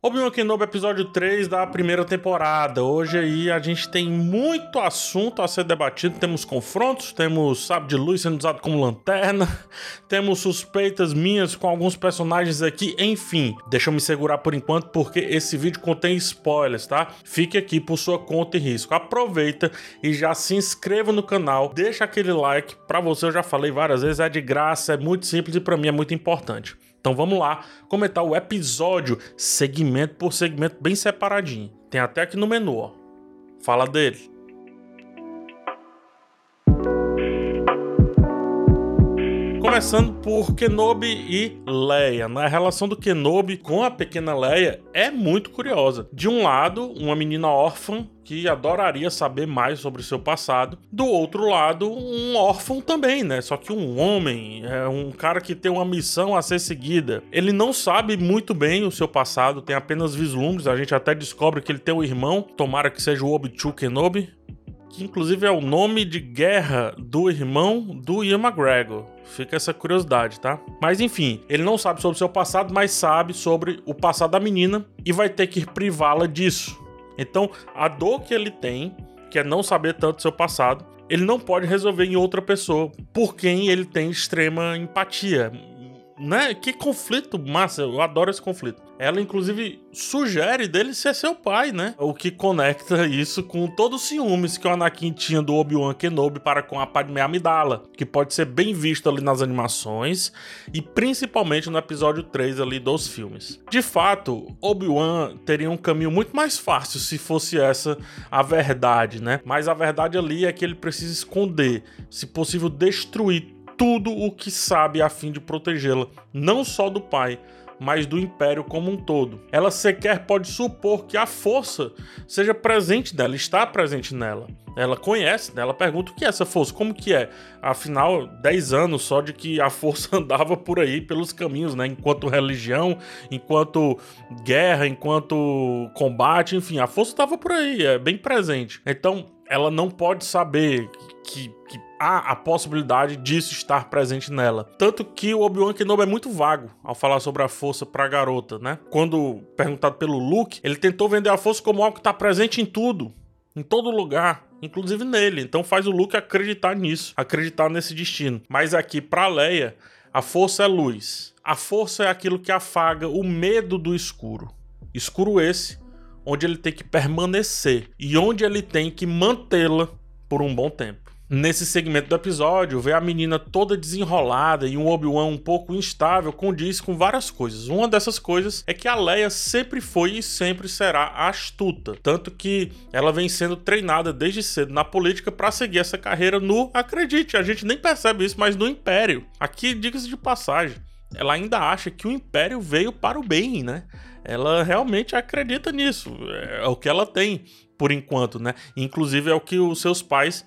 Obi-Wan Kenobi, episódio 3 da primeira temporada. Hoje aí a gente tem muito assunto a ser debatido. Temos confrontos, temos sabe de luz sendo usado como lanterna, temos suspeitas minhas com alguns personagens aqui, enfim. Deixa eu me segurar por enquanto porque esse vídeo contém spoilers, tá? Fique aqui por sua conta e risco. Aproveita e já se inscreva no canal, deixa aquele like. Para você eu já falei várias vezes, é de graça, é muito simples e para mim é muito importante. Então vamos lá comentar o episódio segmento por segmento bem separadinho. Tem até aqui no menu, ó. Fala dele. Começando por Kenobi e Leia. Né? A relação do Kenobi com a pequena Leia é muito curiosa. De um lado, uma menina órfã que adoraria saber mais sobre seu passado. Do outro lado, um órfão também, né? Só que um homem, é um cara que tem uma missão a ser seguida. Ele não sabe muito bem o seu passado, tem apenas vislumbres. A gente até descobre que ele tem um irmão, tomara que seja o Obi-Wan Kenobi, que inclusive é o nome de guerra do irmão do Ian McGregor. Fica essa curiosidade, tá? Mas enfim, ele não sabe sobre seu passado, mas sabe sobre o passado da menina e vai ter que privá-la disso. Então, a dor que ele tem, que é não saber tanto seu passado, ele não pode resolver em outra pessoa por quem ele tem extrema empatia né? Que conflito massa, eu adoro esse conflito. Ela, inclusive, sugere dele ser seu pai, né? O que conecta isso com todos os ciúmes que o Anakin tinha do Obi-Wan Kenobi para com a Padmé Amidala, que pode ser bem visto ali nas animações e principalmente no episódio 3 ali dos filmes. De fato, Obi-Wan teria um caminho muito mais fácil se fosse essa a verdade, né? Mas a verdade ali é que ele precisa esconder, se possível destruir tudo o que sabe a fim de protegê-la, não só do pai, mas do império como um todo. Ela sequer pode supor que a força seja presente nela, está presente nela. Ela conhece, né? ela pergunta o que é essa força, como que é? Afinal, 10 anos só de que a força andava por aí pelos caminhos, né? Enquanto religião, enquanto guerra, enquanto combate, enfim, a força estava por aí, é bem presente. Então, ela não pode saber que, que há a possibilidade disso estar presente nela. Tanto que o Obi-Wan Kenobi é muito vago ao falar sobre a força pra garota, né? Quando perguntado pelo Luke, ele tentou vender a força como algo que tá presente em tudo, em todo lugar, inclusive nele. Então faz o Luke acreditar nisso, acreditar nesse destino. Mas aqui para Leia, a força é luz. A força é aquilo que afaga o medo do escuro. Escuro esse onde ele tem que permanecer e onde ele tem que mantê-la por um bom tempo. Nesse segmento do episódio, ver a menina toda desenrolada e um Obi-Wan um pouco instável condiz com várias coisas. Uma dessas coisas é que a Leia sempre foi e sempre será astuta, tanto que ela vem sendo treinada desde cedo na política para seguir essa carreira no, acredite, a gente nem percebe isso, mas no Império. Aqui, diga-se de passagem, ela ainda acha que o Império veio para o bem, né? Ela realmente acredita nisso, é o que ela tem por enquanto, né? Inclusive é o que os seus pais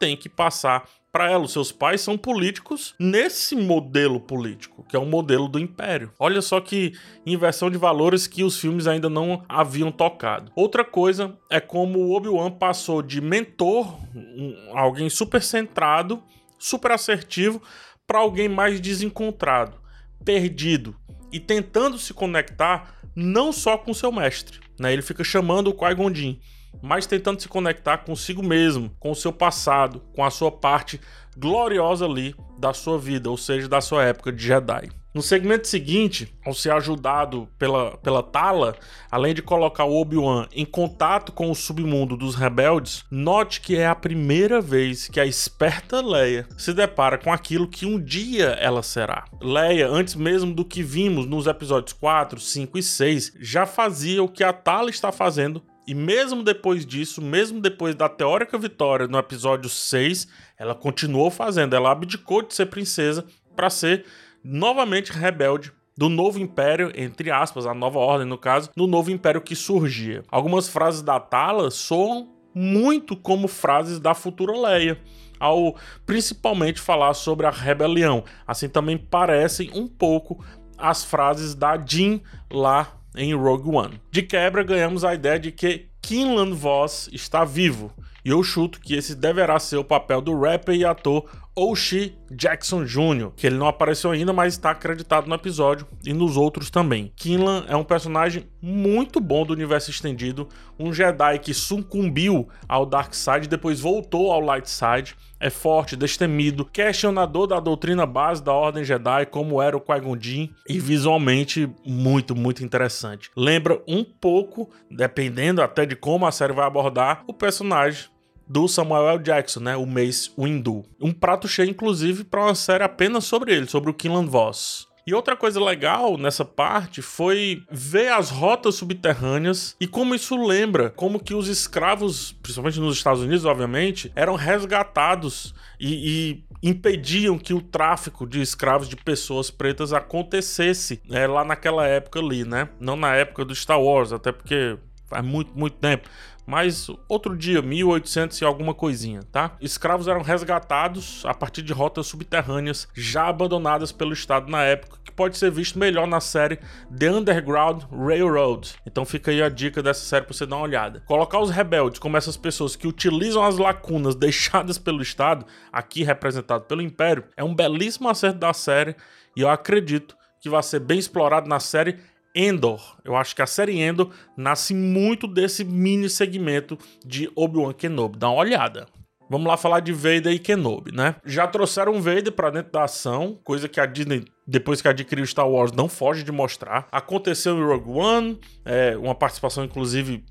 tem que passar para ela. Os seus pais são políticos nesse modelo político, que é o modelo do império. Olha só que inversão de valores que os filmes ainda não haviam tocado. Outra coisa é como o Obi-Wan passou de mentor, um, alguém super centrado, super assertivo, para alguém mais desencontrado, perdido e tentando se conectar não só com seu mestre. Né? Ele fica chamando o Qui-Gon Jinn mas tentando se conectar consigo mesmo, com o seu passado, com a sua parte gloriosa ali da sua vida, ou seja, da sua época de Jedi. No segmento seguinte, ao ser ajudado pela, pela Tala, além de colocar o Obi-Wan em contato com o submundo dos rebeldes, note que é a primeira vez que a esperta Leia se depara com aquilo que um dia ela será. Leia, antes mesmo do que vimos nos episódios 4, 5 e 6, já fazia o que a Tala está fazendo e mesmo depois disso, mesmo depois da teórica vitória no episódio 6, ela continuou fazendo. Ela abdicou de ser princesa para ser novamente rebelde do novo império, entre aspas, a nova ordem no caso, no novo império que surgia. Algumas frases da Tala soam muito como frases da futura Leia, ao principalmente falar sobre a rebelião. Assim também parecem um pouco as frases da Jean lá em Rogue One. De quebra, ganhamos a ideia de que Kinlan Voss está vivo, e eu chuto que esse deverá ser o papel do rapper e ator Oshie Jackson Jr., que ele não apareceu ainda, mas está acreditado no episódio e nos outros também. Kinlan é um personagem muito bom do universo estendido, um Jedi que sucumbiu ao Dark Side depois voltou ao Light Side. É forte, destemido, questionador da doutrina base da Ordem Jedi, como era o Qui-Gon Jinn, e visualmente muito, muito interessante. Lembra um pouco, dependendo até de como a série vai abordar, o personagem do Samuel L. Jackson, né, o Mace Windu. Um prato cheio, inclusive, para uma série apenas sobre ele, sobre o Killan Voss. E outra coisa legal nessa parte foi ver as rotas subterrâneas e como isso lembra como que os escravos, principalmente nos Estados Unidos, obviamente, eram resgatados e, e impediam que o tráfico de escravos de pessoas pretas acontecesse é, lá naquela época ali, né? Não na época do Star Wars, até porque faz muito, muito tempo mas outro dia, 1800 e alguma coisinha, tá? Escravos eram resgatados a partir de rotas subterrâneas já abandonadas pelo Estado na época, que pode ser visto melhor na série The Underground Railroad. Então fica aí a dica dessa série pra você dar uma olhada. Colocar os rebeldes como essas pessoas que utilizam as lacunas deixadas pelo Estado, aqui representado pelo Império, é um belíssimo acerto da série e eu acredito que vai ser bem explorado na série Endor. Eu acho que a série Endor nasce muito desse mini segmento de Obi-Wan Kenobi. Dá uma olhada. Vamos lá falar de Vader e Kenobi, né? Já trouxeram Vader para dentro da ação, coisa que a Disney, depois que adquiriu Star Wars, não foge de mostrar. Aconteceu em Rogue One, é, uma participação inclusive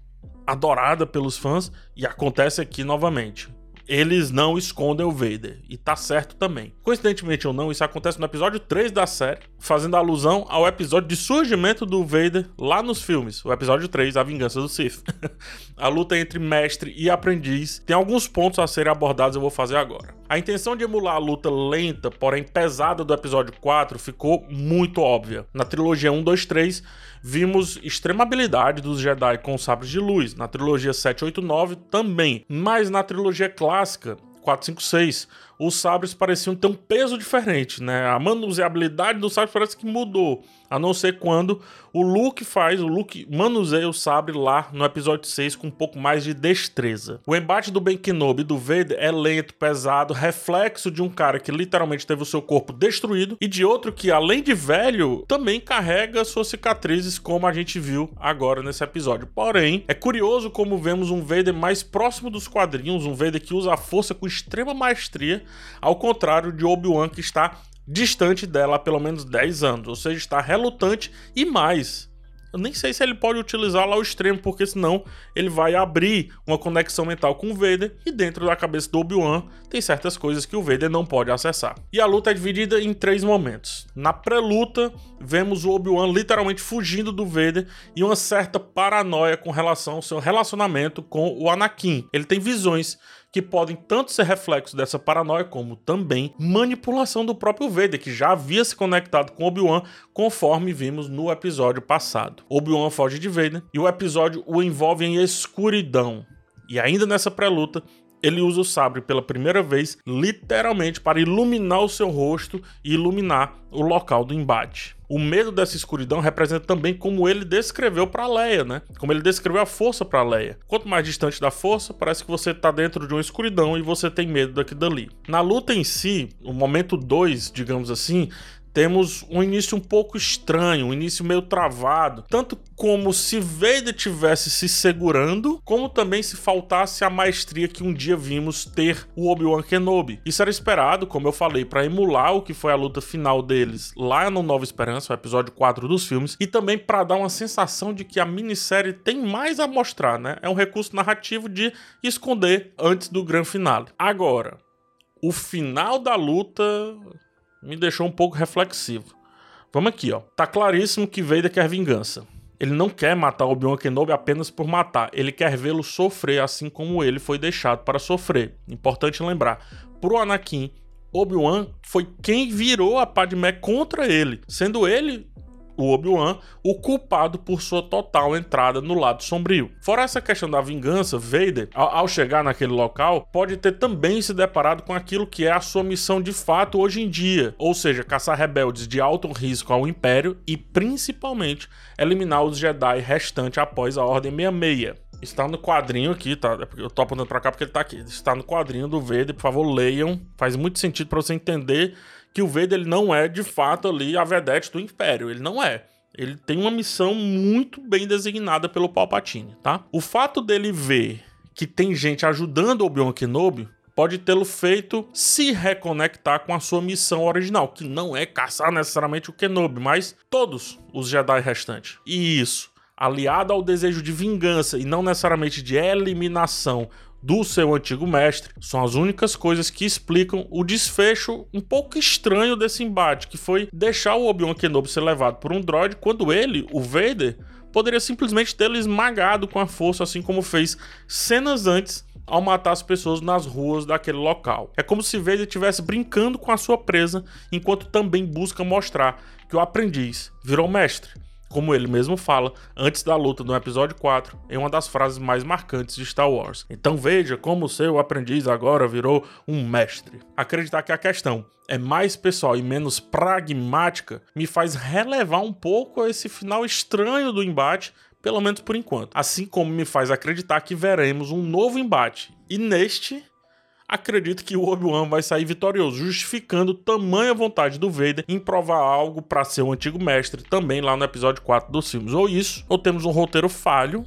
adorada pelos fãs, e acontece aqui novamente eles não escondem o Vader. E tá certo também. Coincidentemente ou não, isso acontece no episódio 3 da série, fazendo alusão ao episódio de surgimento do Vader lá nos filmes. O episódio 3, A Vingança do Sith. a luta entre mestre e aprendiz tem alguns pontos a serem abordados, eu vou fazer agora. A intenção de emular a luta lenta, porém pesada do episódio 4 ficou muito óbvia. Na trilogia 1, 2, 3, vimos extrema habilidade dos Jedi com sabres de luz. Na trilogia 7, 8, 9 também. Mas na trilogia clássica, 4, 5, 6, os sabres pareciam ter um peso diferente, né? A manuseabilidade dos sabres parece que mudou. A não ser quando o Luke faz, o Luke manuseia o sabre lá no episódio 6 com um pouco mais de destreza. O embate do Ben Kenobi e do Vader é lento, pesado, reflexo de um cara que literalmente teve o seu corpo destruído e de outro que, além de velho, também carrega suas cicatrizes, como a gente viu agora nesse episódio. Porém, é curioso como vemos um Vader mais próximo dos quadrinhos, um Vader que usa a força com extrema maestria, ao contrário de Obi-Wan que está distante dela há pelo menos 10 anos, ou seja, está relutante e mais. Eu nem sei se ele pode utilizá-la ao extremo, porque senão ele vai abrir uma conexão mental com o Vader e dentro da cabeça do Obi-Wan tem certas coisas que o Vader não pode acessar. E a luta é dividida em três momentos. Na pré-luta, vemos o Obi-Wan literalmente fugindo do Vader e uma certa paranoia com relação ao seu relacionamento com o Anakin. Ele tem visões que podem tanto ser reflexo dessa paranoia, como também manipulação do próprio Vader, que já havia se conectado com Obi-Wan, conforme vimos no episódio passado. Obi-Wan foge de Vader e o episódio o envolve em escuridão. E ainda nessa pré-luta, ele usa o sabre pela primeira vez, literalmente, para iluminar o seu rosto e iluminar o local do embate. O medo dessa escuridão representa também como ele descreveu para Leia, né? Como ele descreveu a força para Leia. Quanto mais distante da força, parece que você está dentro de uma escuridão e você tem medo daqui dali. Na luta em si, o momento 2, digamos assim, temos um início um pouco estranho, um início meio travado, tanto como se Vader tivesse se segurando, como também se faltasse a maestria que um dia vimos ter o Obi-Wan Kenobi. Isso era esperado, como eu falei, para emular o que foi a luta final deles lá no Nova Esperança, o episódio 4 dos filmes, e também para dar uma sensação de que a minissérie tem mais a mostrar, né? É um recurso narrativo de esconder antes do grande finale. Agora, o final da luta me deixou um pouco reflexivo. Vamos aqui, ó. Tá claríssimo que Vader quer vingança. Ele não quer matar Obi-Wan Kenobi apenas por matar, ele quer vê-lo sofrer assim como ele foi deixado para sofrer. Importante lembrar, pro Anakin, Obi-Wan foi quem virou a Padmé contra ele, sendo ele o Obi-Wan o culpado por sua total entrada no lado sombrio. Fora essa questão da vingança, Vader, ao, chegar naquele local, pode ter também se deparado com aquilo que é a sua missão de fato hoje em dia, ou seja, caçar rebeldes de alto risco ao Império e principalmente eliminar os Jedi restantes após a Ordem 66. Está no quadrinho aqui, tá? É eu tô apontando pra cá porque ele tá aqui. Está no quadrinho do Vader, por favor, leiam. Faz muito sentido para você entender que o Vader ele não é de fato ali a vedete do Império. Ele não é. Ele tem uma missão muito bem designada pelo Palpatine, tá? O fato dele ver que tem gente ajudando o Obi-Wan Kenobi pode tê-lo feito se reconectar com a sua missão original, que não é caçar necessariamente o Kenobi, mas todos os Jedi restantes. E isso, aliado ao desejo de vingança e não necessariamente de eliminação do seu antigo mestre, são as únicas coisas que explicam o desfecho um pouco estranho desse embate, que foi deixar o Obi-Wan Kenobi ser levado por um droid quando ele, o Vader, poderia simplesmente tê-lo esmagado com a força, assim como fez cenas antes ao matar as pessoas nas ruas daquele local. É como se Vader estivesse brincando com a sua presa, enquanto também busca mostrar que o aprendiz virou mestre como ele mesmo fala antes da luta no episódio 4, em uma das frases mais marcantes de Star Wars. Então veja como seu aprendiz agora virou um mestre. Acreditar que a questão é mais pessoal e menos pragmática me faz relevar um pouco esse final estranho do embate pelo menos por enquanto. Assim como me faz acreditar que veremos um novo embate. E neste acredito que o Obi-Wan vai sair vitorioso, justificando tamanha vontade do Vader em provar algo para ser o antigo mestre também lá no episódio 4 dos filmes. Ou isso, ou temos um roteiro falho,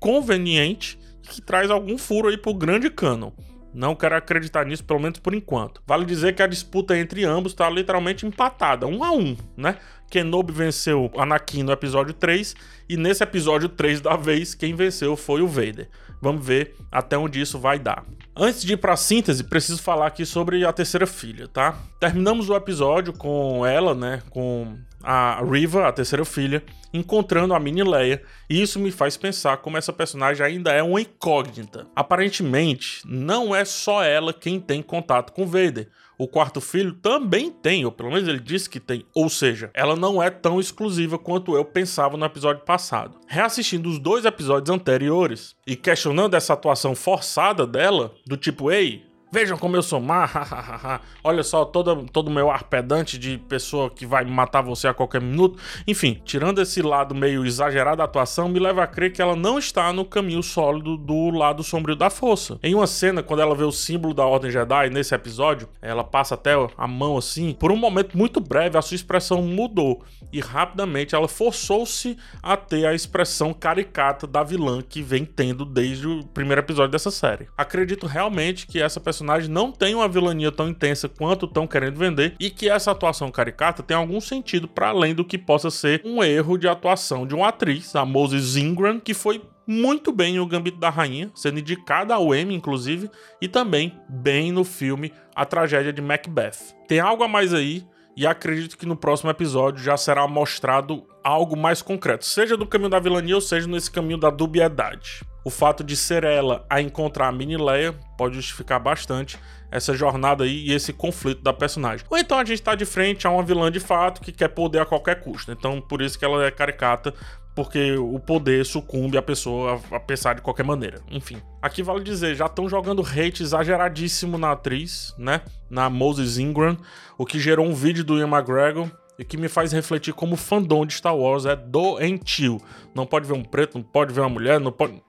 conveniente, que traz algum furo aí pro grande canon. Não quero acreditar nisso, pelo menos por enquanto. Vale dizer que a disputa entre ambos está literalmente empatada, um a um, né? Kenobi venceu Anakin no episódio 3 e nesse episódio 3 da vez quem venceu foi o Vader. Vamos ver até onde isso vai dar. Antes de ir para a síntese, preciso falar aqui sobre a terceira filha, tá? Terminamos o episódio com ela, né, com a Riva, a terceira filha, encontrando a mini Leia, e isso me faz pensar como essa personagem ainda é uma incógnita. Aparentemente, não é só ela quem tem contato com Vader. O quarto filho também tem, ou pelo menos ele disse que tem. Ou seja, ela não é tão exclusiva quanto eu pensava no episódio passado. Reassistindo os dois episódios anteriores e questionando essa atuação forçada dela, do tipo, ei, Vejam como eu sou má, olha só todo todo meu ar pedante de pessoa que vai matar você a qualquer minuto. Enfim, tirando esse lado meio exagerado da atuação, me leva a crer que ela não está no caminho sólido do lado sombrio da força. Em uma cena, quando ela vê o símbolo da Ordem Jedi, nesse episódio, ela passa até a mão assim. Por um momento muito breve, a sua expressão mudou e rapidamente ela forçou-se a ter a expressão caricata da vilã que vem tendo desde o primeiro episódio dessa série. Acredito realmente que essa personagem não tem uma vilania tão intensa quanto estão querendo vender e que essa atuação caricata tem algum sentido para além do que possa ser um erro de atuação de uma atriz, a Moses Ingram, que foi muito bem o Gambito da Rainha, sendo indicada ao Emmy, inclusive, e também bem no filme A Tragédia de Macbeth. Tem algo a mais aí, e acredito que no próximo episódio já será mostrado algo mais concreto, seja do caminho da vilania ou seja nesse caminho da dubiedade. O fato de ser ela a encontrar a mini Leia pode justificar bastante essa jornada aí e esse conflito da personagem. Ou então a gente tá de frente a uma vilã de fato que quer poder a qualquer custo. Então por isso que ela é caricata porque o poder sucumbe à pessoa a pensar de qualquer maneira. Enfim, aqui vale dizer, já estão jogando hate exageradíssimo na atriz, né? Na Moses Ingram, o que gerou um vídeo do Ian McGregor e que me faz refletir como o fandom de Star Wars é doentio. Não pode ver um preto, não pode ver uma mulher, não pode.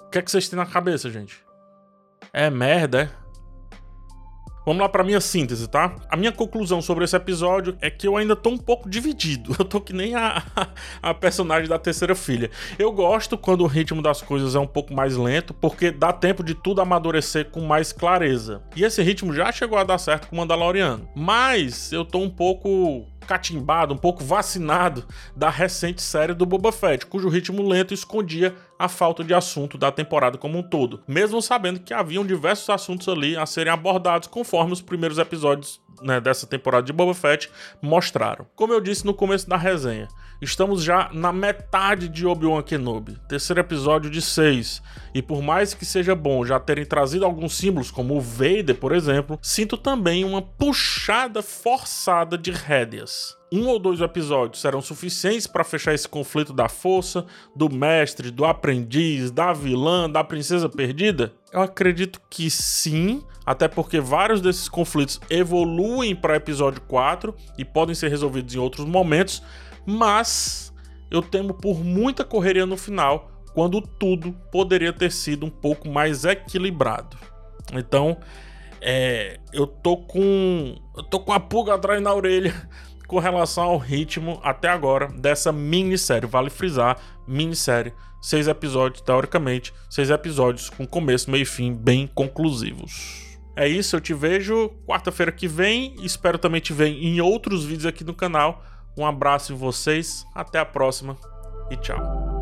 O que é que vocês têm na cabeça, gente? É merda, é? Vamos lá para minha síntese, tá? A minha conclusão sobre esse episódio é que eu ainda tô um pouco dividido. Eu tô que nem a, a personagem da terceira filha. Eu gosto quando o ritmo das coisas é um pouco mais lento, porque dá tempo de tudo amadurecer com mais clareza. E esse ritmo já chegou a dar certo com o Mandaloriano. Mas eu tô um pouco catimbado, um pouco vacinado da recente série do Boba Fett, cujo ritmo lento escondia a falta de assunto da temporada como um todo, mesmo sabendo que haviam diversos assuntos ali a serem abordados conforme os primeiros episódios né, dessa temporada de Boba Fett mostraram. Como eu disse no começo da resenha, estamos já na metade de Obi-Wan Kenobi, terceiro episódio de seis, e por mais que seja bom já terem trazido alguns símbolos, como o Vader, por exemplo, sinto também uma puxada forçada de rédeas um ou dois episódios serão suficientes para fechar esse conflito da força, do mestre, do aprendiz, da vilã, da princesa perdida? Eu acredito que sim, até porque vários desses conflitos evoluem para episódio 4 e podem ser resolvidos em outros momentos, mas eu temo por muita correria no final quando tudo poderia ter sido um pouco mais equilibrado. Então, é, eu tô com eu tô com a pulga atrás na orelha com relação ao ritmo até agora dessa minissérie. Vale frisar, minissérie, seis episódios, teoricamente, seis episódios com começo, meio e fim bem conclusivos. É isso, eu te vejo quarta-feira que vem. Espero também te ver em outros vídeos aqui no canal. Um abraço em vocês, até a próxima e tchau.